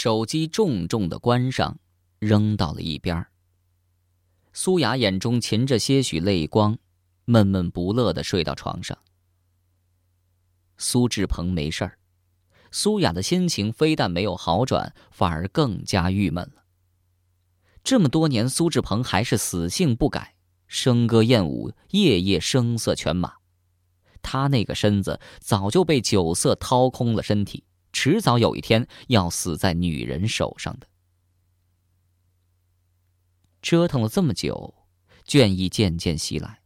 手机重重的关上，扔到了一边。苏雅眼中噙着些许泪光，闷闷不乐的睡到床上。苏志鹏没事儿，苏雅的心情非但没有好转，反而更加郁闷了。这么多年，苏志鹏还是死性不改，笙歌燕舞，夜夜声色犬马。他那个身子早就被酒色掏空了身体，迟早有一天要死在女人手上的。折腾了这么久，倦意渐渐袭来。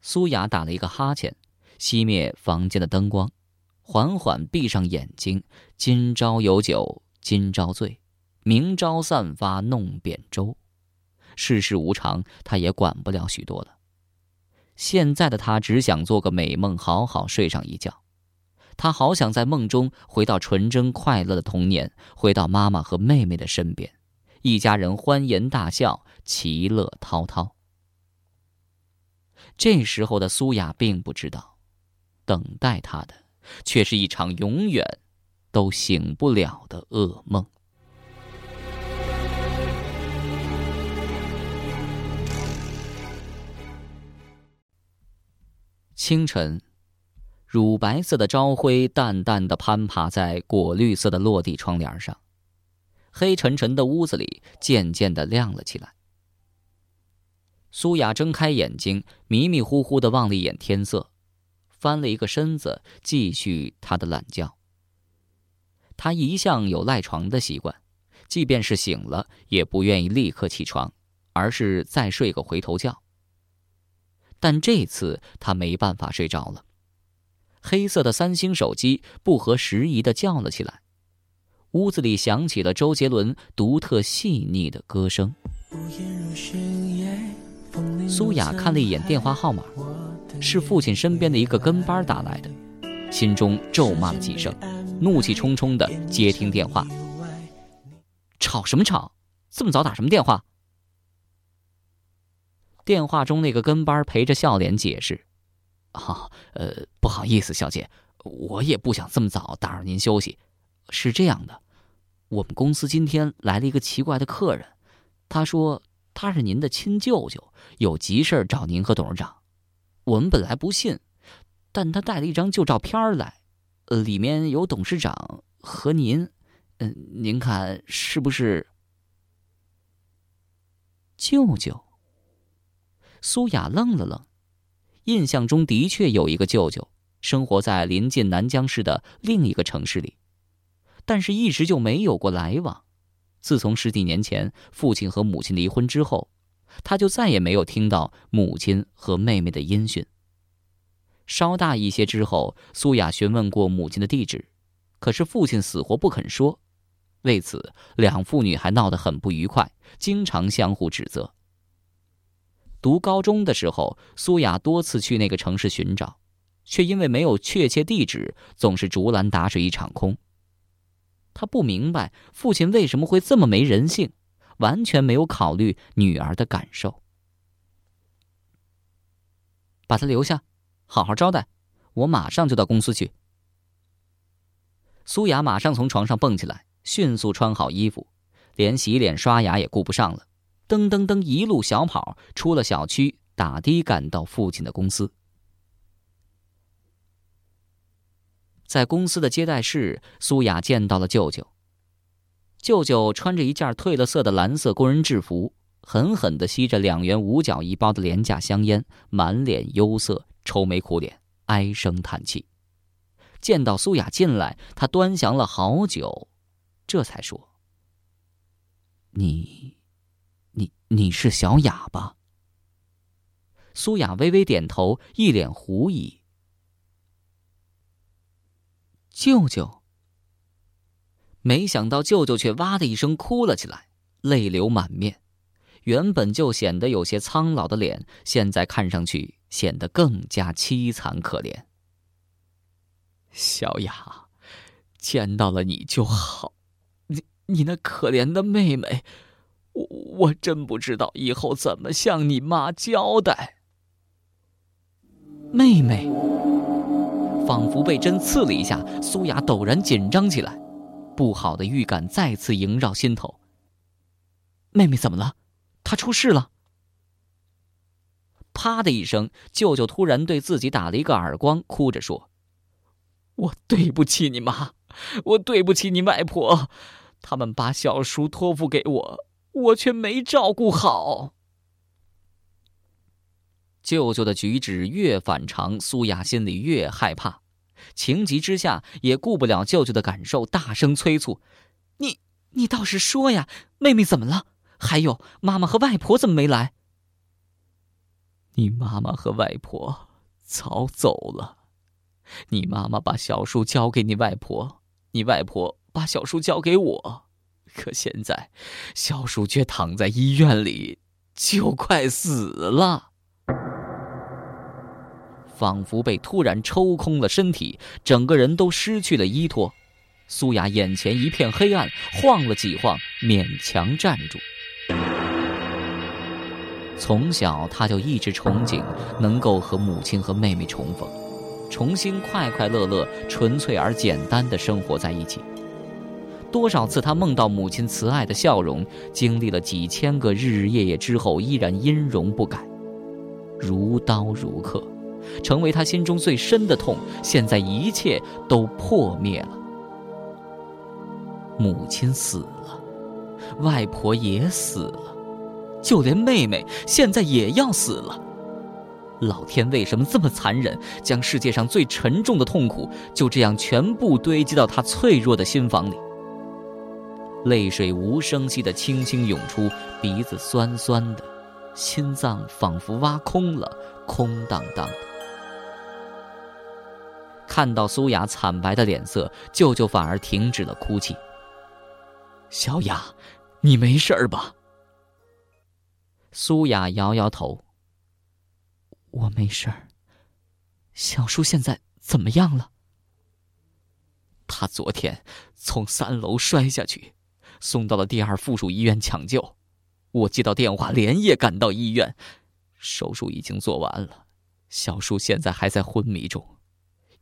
苏雅打了一个哈欠，熄灭房间的灯光，缓缓闭上眼睛。今朝有酒今朝醉，明朝散发弄扁舟。世事无常，他也管不了许多了。现在的他只想做个美梦，好好睡上一觉。他好想在梦中回到纯真快乐的童年，回到妈妈和妹妹的身边，一家人欢颜大笑，其乐滔滔。这时候的苏雅并不知道，等待她的却是一场永远都醒不了的噩梦。清晨，乳白色的朝晖淡淡的攀爬在果绿色的落地窗帘上，黑沉沉的屋子里渐渐的亮了起来。苏雅睁开眼睛，迷迷糊糊的望了一眼天色，翻了一个身子，继续她的懒觉。她一向有赖床的习惯，即便是醒了，也不愿意立刻起床，而是再睡个回头觉。但这次他没办法睡着了，黑色的三星手机不合时宜的叫了起来，屋子里响起了周杰伦独特细腻的歌声。苏雅看了一眼电话号码，是父亲身边的一个跟班打来的，心中咒骂了几声，怒气冲冲的接听电话。吵什么吵？这么早打什么电话？电话中那个跟班陪着笑脸解释：“啊，呃，不好意思，小姐，我也不想这么早打扰您休息。是这样的，我们公司今天来了一个奇怪的客人，他说他是您的亲舅舅，有急事找您和董事长。我们本来不信，但他带了一张旧照片来，呃，里面有董事长和您，嗯，您看是不是舅舅？”苏雅愣了愣，印象中的确有一个舅舅，生活在临近南江市的另一个城市里，但是一直就没有过来往。自从十几年前父亲和母亲离婚之后，他就再也没有听到母亲和妹妹的音讯。稍大一些之后，苏雅询问过母亲的地址，可是父亲死活不肯说，为此两父女还闹得很不愉快，经常相互指责。读高中的时候，苏雅多次去那个城市寻找，却因为没有确切地址，总是竹篮打水一场空。她不明白父亲为什么会这么没人性，完全没有考虑女儿的感受。把她留下，好好招待，我马上就到公司去。苏雅马上从床上蹦起来，迅速穿好衣服，连洗脸刷牙也顾不上了。噔噔噔，一路小跑出了小区，打的赶到父亲的公司。在公司的接待室，苏雅见到了舅舅。舅舅穿着一件褪了色的蓝色工人制服，狠狠的吸着两元五角一包的廉价香烟，满脸忧色，愁眉苦脸，唉声叹气。见到苏雅进来，他端详了好久，这才说：“你。”你你是小雅吧？苏雅微微点头，一脸狐疑。舅舅，没想到舅舅却哇的一声哭了起来，泪流满面。原本就显得有些苍老的脸，现在看上去显得更加凄惨可怜。小雅，见到了你就好，你你那可怜的妹妹。我真不知道以后怎么向你妈交代。妹妹，仿佛被针刺了一下，苏雅陡然紧张起来。不好的预感再次萦绕心头。妹妹怎么了？她出事了！啪的一声，舅舅突然对自己打了一个耳光，哭着说：“我对不起你妈，我对不起你外婆，他们把小叔托付给我，我却没照顾好。”舅舅的举止越反常，苏雅心里越害怕，情急之下也顾不了舅舅的感受，大声催促：“你你倒是说呀，妹妹怎么了？还有妈妈和外婆怎么没来？”你妈妈和外婆早走了，你妈妈把小叔交给你外婆，你外婆把小叔交给我，可现在，小叔却躺在医院里，就快死了。仿佛被突然抽空了身体，整个人都失去了依托。苏雅眼前一片黑暗，晃了几晃，勉强站住。从小，他就一直憧憬能够和母亲和妹妹重逢，重新快快乐乐、纯粹而简单的生活在一起。多少次，他梦到母亲慈爱的笑容，经历了几千个日日夜夜之后，依然音容不改，如刀如刻。成为他心中最深的痛。现在一切都破灭了，母亲死了，外婆也死了，就连妹妹现在也要死了。老天为什么这么残忍，将世界上最沉重的痛苦就这样全部堆积到他脆弱的心房里？泪水无声息的轻轻涌出，鼻子酸酸的，心脏仿佛挖空了，空荡荡的。看到苏雅惨白的脸色，舅舅反而停止了哭泣。小雅，你没事吧？苏雅摇摇头。我没事儿。小叔现在怎么样了？他昨天从三楼摔下去，送到了第二附属医院抢救。我接到电话，连夜赶到医院，手术已经做完了，小叔现在还在昏迷中。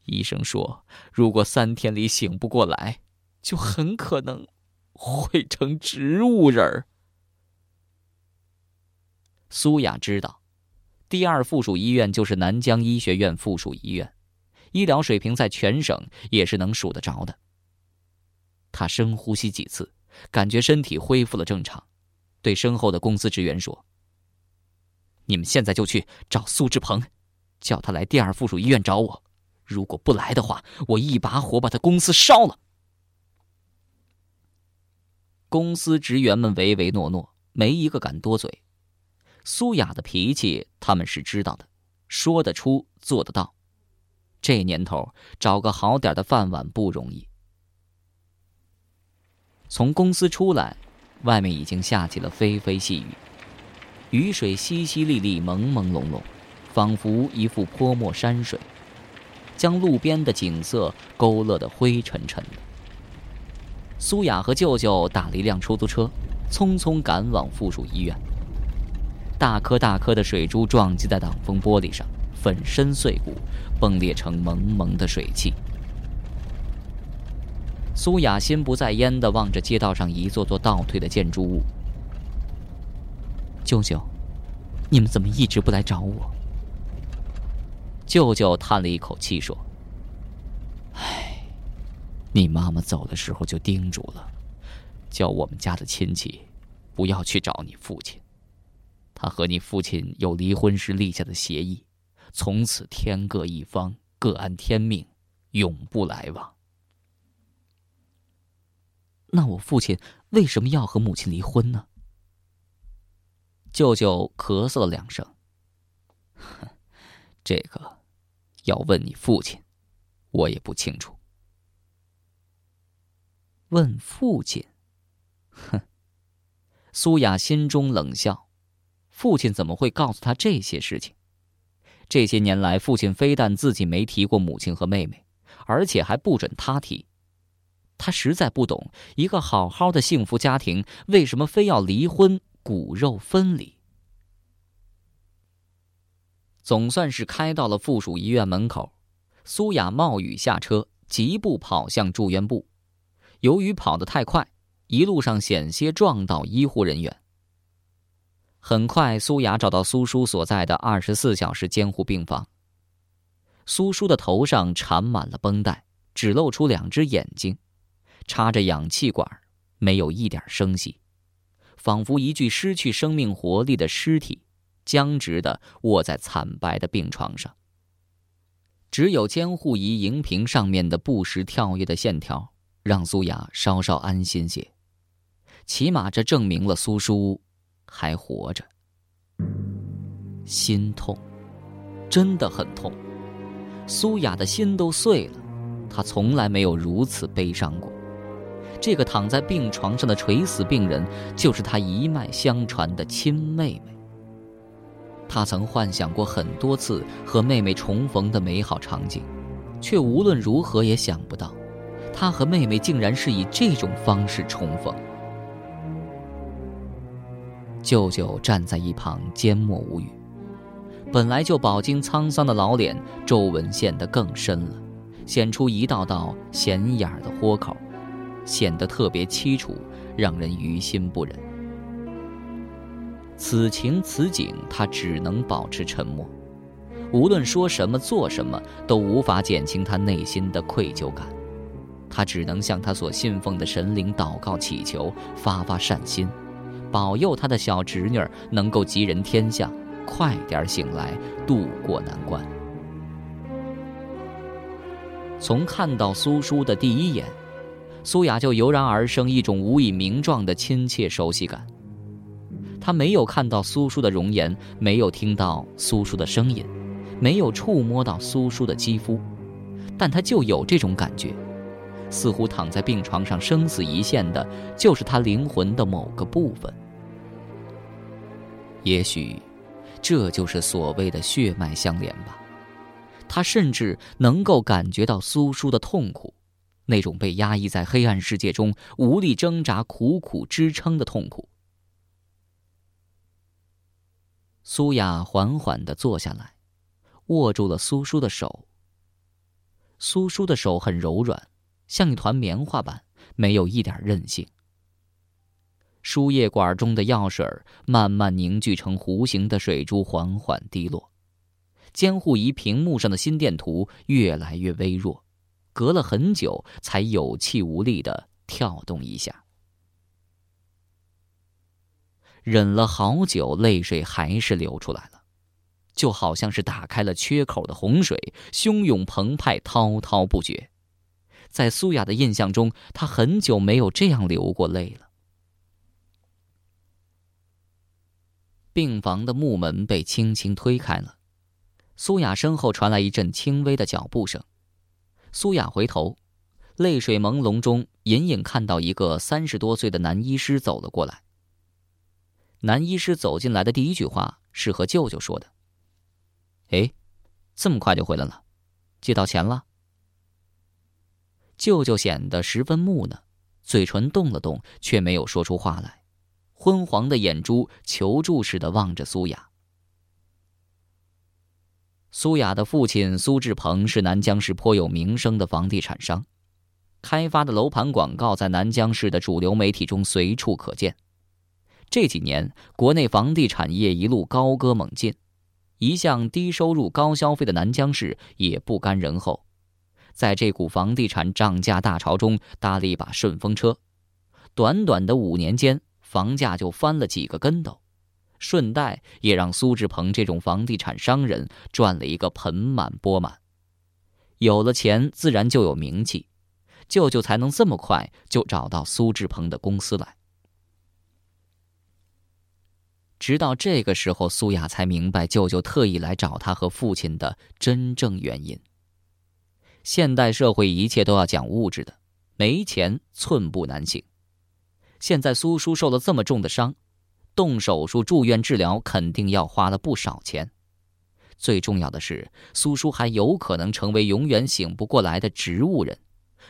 医生说，如果三天里醒不过来，就很可能会成植物人儿。苏雅知道，第二附属医院就是南江医学院附属医院，医疗水平在全省也是能数得着的。他深呼吸几次，感觉身体恢复了正常，对身后的公司职员说：“你们现在就去找苏志鹏，叫他来第二附属医院找我。”如果不来的话，我一把火把他公司烧了。公司职员们唯唯诺诺，没一个敢多嘴。苏雅的脾气他们是知道的，说得出做得到。这年头找个好点的饭碗不容易。从公司出来，外面已经下起了霏霏细雨，雨水淅淅沥沥、朦朦胧胧，仿佛一幅泼墨山水。将路边的景色勾勒得灰沉沉的。苏雅和舅舅打了一辆出租车，匆匆赶往附属医院。大颗大颗的水珠撞击在挡风玻璃上，粉身碎骨，崩裂成蒙蒙的水汽。苏雅心不在焉地望着街道上一座座倒退的建筑物。舅舅，你们怎么一直不来找我？舅舅叹了一口气说：“唉，你妈妈走的时候就叮嘱了，叫我们家的亲戚不要去找你父亲。他和你父亲有离婚时立下的协议，从此天各一方，各安天命，永不来往。那我父亲为什么要和母亲离婚呢？”舅舅咳嗽了两声，这个。要问你父亲，我也不清楚。问父亲，哼！苏雅心中冷笑，父亲怎么会告诉他这些事情？这些年来，父亲非但自己没提过母亲和妹妹，而且还不准他提。他实在不懂，一个好好的幸福家庭，为什么非要离婚、骨肉分离？总算是开到了附属医院门口，苏雅冒雨下车，疾步跑向住院部。由于跑得太快，一路上险些撞到医护人员。很快，苏雅找到苏叔所在的二十四小时监护病房。苏叔的头上缠满了绷带，只露出两只眼睛，插着氧气管，没有一点声息，仿佛一具失去生命活力的尸体，僵直的卧在惨白的病床上。只有监护仪荧屏上面的不时跳跃的线条，让苏雅稍稍安心些，起码这证明了苏叔。还活着，心痛，真的很痛。苏雅的心都碎了，她从来没有如此悲伤过。这个躺在病床上的垂死病人，就是他一脉相传的亲妹妹。他曾幻想过很多次和妹妹重逢的美好场景，却无论如何也想不到，他和妹妹竟然是以这种方式重逢。舅舅站在一旁缄默无语，本来就饱经沧桑的老脸皱纹陷得更深了，显出一道道显眼的豁口，显得特别凄楚，让人于心不忍。此情此景，他只能保持沉默，无论说什么做什么，都无法减轻他内心的愧疚感。他只能向他所信奉的神灵祷告祈求，发发善心。保佑他的小侄女能够吉人天相，快点醒来，渡过难关。从看到苏叔的第一眼，苏雅就油然而生一种无以名状的亲切熟悉感。她没有看到苏叔的容颜，没有听到苏叔的声音，没有触摸到苏叔的肌肤，但她就有这种感觉。似乎躺在病床上生死一线的，就是他灵魂的某个部分。也许，这就是所谓的血脉相连吧。他甚至能够感觉到苏叔的痛苦，那种被压抑在黑暗世界中无力挣扎、苦苦支撑的痛苦。苏雅缓缓的坐下来，握住了苏叔的手。苏叔的手很柔软。像一团棉花般，没有一点韧性。输液管中的药水慢慢凝聚成弧形的水珠，缓缓滴落。监护仪屏幕上的心电图越来越微弱，隔了很久才有气无力的跳动一下。忍了好久，泪水还是流出来了，就好像是打开了缺口的洪水，汹涌澎湃，滔滔不绝。在苏雅的印象中，她很久没有这样流过泪了。病房的木门被轻轻推开了，苏雅身后传来一阵轻微的脚步声。苏雅回头，泪水朦胧中，隐隐看到一个三十多岁的男医师走了过来。男医师走进来的第一句话是和舅舅说的：“哎，这么快就回来了，借到钱了？”舅舅显得十分木讷，嘴唇动了动，却没有说出话来，昏黄的眼珠求助似的望着苏雅。苏雅的父亲苏志鹏是南江市颇有名声的房地产商，开发的楼盘广告在南江市的主流媒体中随处可见。这几年，国内房地产业一路高歌猛进，一向低收入高消费的南江市也不甘人后。在这股房地产涨价大潮中搭了一把顺风车，短短的五年间，房价就翻了几个跟头，顺带也让苏志鹏这种房地产商人赚了一个盆满钵满。有了钱，自然就有名气，舅舅才能这么快就找到苏志鹏的公司来。直到这个时候，苏雅才明白舅舅特意来找他和父亲的真正原因。现代社会一切都要讲物质的，没钱寸步难行。现在苏叔受了这么重的伤，动手术、住院治疗肯定要花了不少钱。最重要的是，苏叔还有可能成为永远醒不过来的植物人，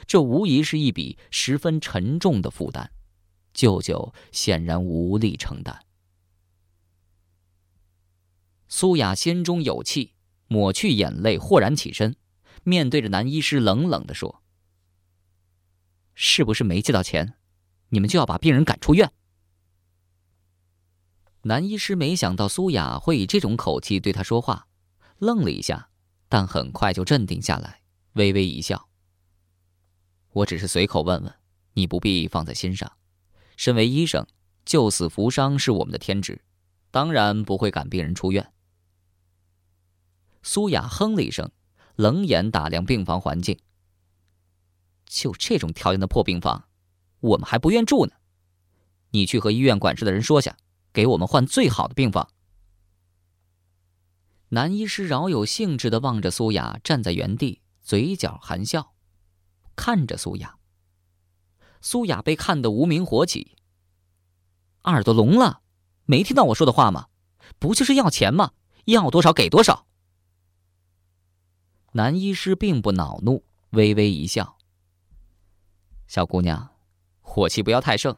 这无疑是一笔十分沉重的负担。舅舅显然无力承担。苏雅心中有气，抹去眼泪，豁然起身。面对着男医师，冷冷的说：“是不是没借到钱？你们就要把病人赶出院？男医师没想到苏雅会以这种口气对他说话，愣了一下，但很快就镇定下来，微微一笑。我只是随口问问，你不必放在心上。身为医生，救死扶伤是我们的天职，当然不会赶病人出院。苏雅哼了一声，冷眼打量病房环境。就这种条件的破病房，我们还不愿住呢。你去和医院管事的人说下，给我们换最好的病房。男医师饶有兴致的望着苏雅站在原地，嘴角含笑，看着苏雅。苏雅被看得无名火起，耳朵聋了，没听到我说的话吗？不就是要钱吗？要多少给多少。男医师并不恼怒，微微一笑。小姑娘，火气不要太盛，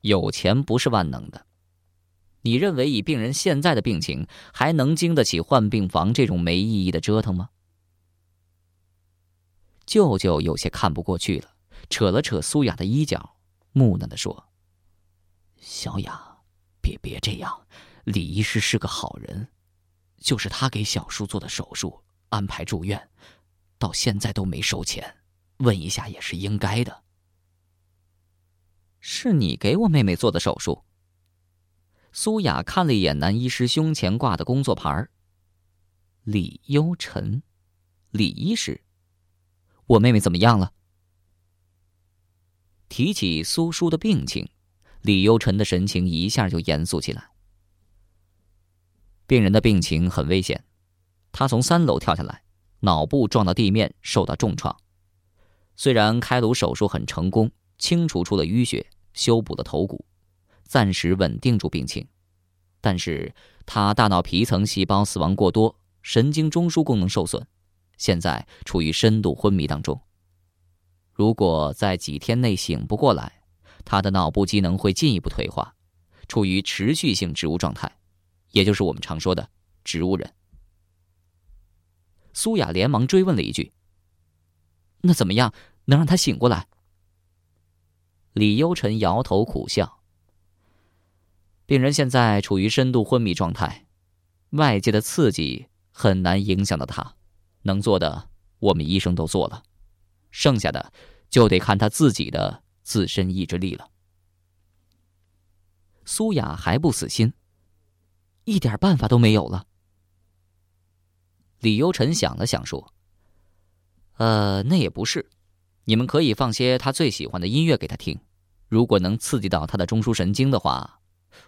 有钱不是万能的。你认为以病人现在的病情，还能经得起换病房这种没意义的折腾吗？舅舅有些看不过去了，扯了扯苏雅的衣角，木讷的说：“小雅，别别这样，李医师是个好人，就是他给小叔做的手术，安排住院，到现在都没收钱，问一下也是应该的。”是你给我妹妹做的手术。苏雅看了一眼男医师胸前挂的工作牌。李优辰，李医师，我妹妹怎么样了？提起苏叔的病情，李优辰的神情一下就严肃起来。病人的病情很危险，他从三楼跳下来，脑部撞到地面，受到重创。虽然开颅手术很成功。清除出了淤血，修补了头骨，暂时稳定住病情，但是他大脑皮层细胞死亡过多，神经中枢功能受损，现在处于深度昏迷当中。如果在几天内醒不过来，他的脑部机能会进一步退化，处于持续性植物状态，也就是我们常说的植物人。苏雅连忙追问了一句：“那怎么样能让他醒过来？”李优辰摇头苦笑。病人现在处于深度昏迷状态，外界的刺激很难影响到他，能做的我们医生都做了，剩下的就得看他自己的自身意志力了。苏雅还不死心，一点办法都没有了。李优辰想了想说：“呃，那也不是。”你们可以放些他最喜欢的音乐给他听，如果能刺激到他的中枢神经的话，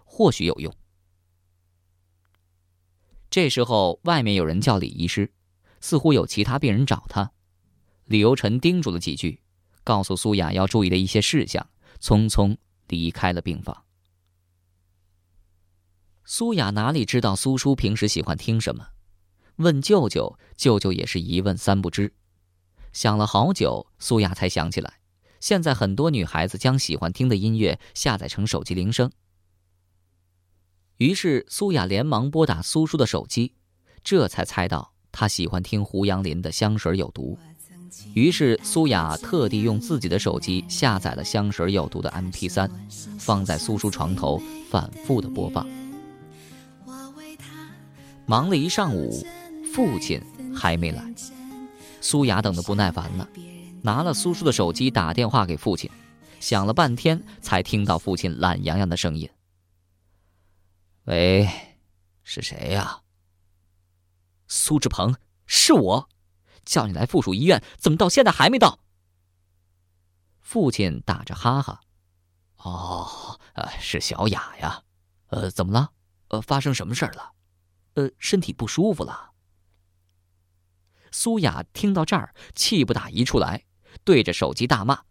或许有用。这时候，外面有人叫李医师，似乎有其他病人找他。李由臣叮嘱了几句，告诉苏雅要注意的一些事项，匆匆离开了病房。苏雅哪里知道苏叔平时喜欢听什么？问舅舅，舅舅也是一问三不知。想了好久，苏雅才想起来，现在很多女孩子将喜欢听的音乐下载成手机铃声。于是苏雅连忙拨打苏叔的手机，这才猜到他喜欢听胡杨林的《香水有毒》。于是苏雅特地用自己的手机下载了《香水有毒》的 MP3，放在苏叔床头反复的播放。忙了一上午，父亲还没来。苏雅等得不耐烦了，拿了苏叔的手机打电话给父亲，想了半天才听到父亲懒洋洋的声音：“喂，是谁呀？”苏志鹏，是我，叫你来附属医院，怎么到现在还没到？父亲打着哈哈：“哦，呃，是小雅呀，呃，怎么了？呃，发生什么事儿了？呃，身体不舒服了。”苏雅听到这儿，气不打一处来，对着手机大骂：“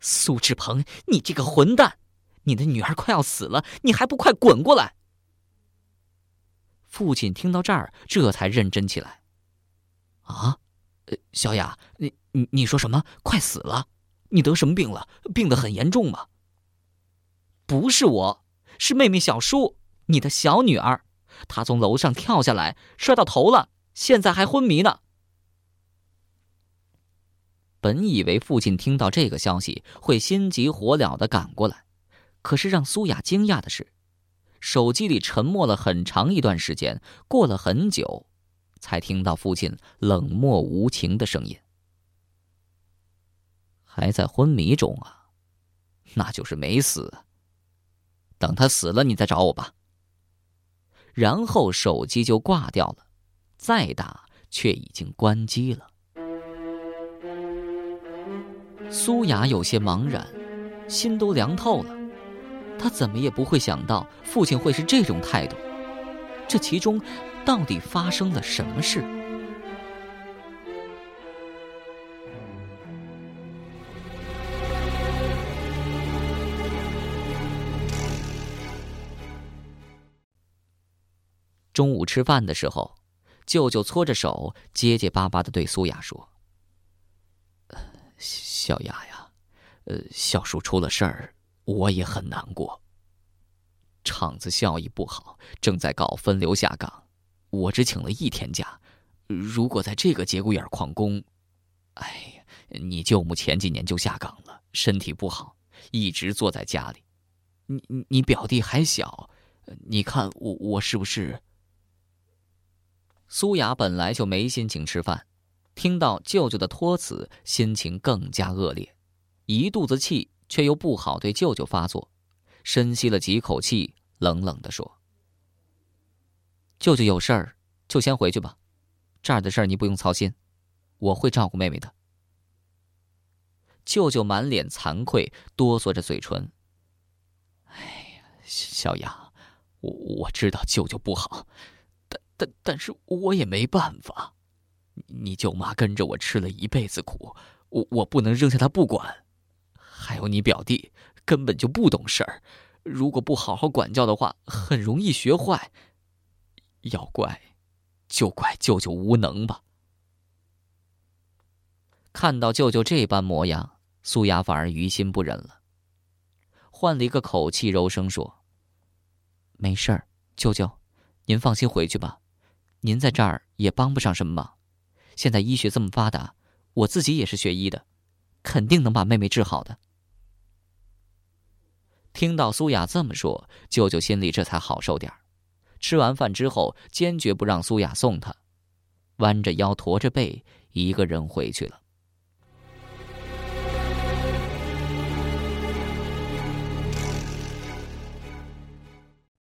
苏志鹏，你这个混蛋！你的女儿快要死了，你还不快滚过来！”父亲听到这儿，这才认真起来：“啊，小雅，你你你说什么？快死了？你得什么病了？病得很严重吗？”“不是我，是妹妹小舒，你的小女儿，她从楼上跳下来，摔到头了，现在还昏迷呢。”本以为父亲听到这个消息会心急火燎的赶过来，可是让苏雅惊讶的是，手机里沉默了很长一段时间，过了很久，才听到父亲冷漠无情的声音：“还在昏迷中啊，那就是没死。等他死了，你再找我吧。”然后手机就挂掉了，再打却已经关机了。苏雅有些茫然，心都凉透了。他怎么也不会想到父亲会是这种态度，这其中到底发生了什么事？中午吃饭的时候，舅舅搓着手，结结巴巴的对苏雅说。小雅呀，呃，小叔出了事儿，我也很难过。厂子效益不好，正在搞分流下岗，我只请了一天假。如果在这个节骨眼旷工，哎呀，你舅母前几年就下岗了，身体不好，一直坐在家里。你你表弟还小，你看我我是不是？苏雅本来就没心情吃饭。听到舅舅的托辞，心情更加恶劣，一肚子气，却又不好对舅舅发作，深吸了几口气，冷冷的说：“舅舅有事儿，就先回去吧，这儿的事儿你不用操心，我会照顾妹妹的。”舅舅满脸惭愧，哆嗦着嘴唇：“哎呀，小雅，我我知道舅舅不好，但但但是我也没办法。”你舅妈跟着我吃了一辈子苦，我我不能扔下她不管。还有你表弟根本就不懂事儿，如果不好好管教的话，很容易学坏。要怪，就怪舅舅无能吧。看到舅舅这般模样，苏雅反而于心不忍了，换了一个口气，柔声说：“没事儿，舅舅，您放心回去吧，您在这儿也帮不上什么忙。”现在医学这么发达，我自己也是学医的，肯定能把妹妹治好的。听到苏雅这么说，舅舅心里这才好受点吃完饭之后，坚决不让苏雅送他，弯着腰，驼着背，一个人回去了。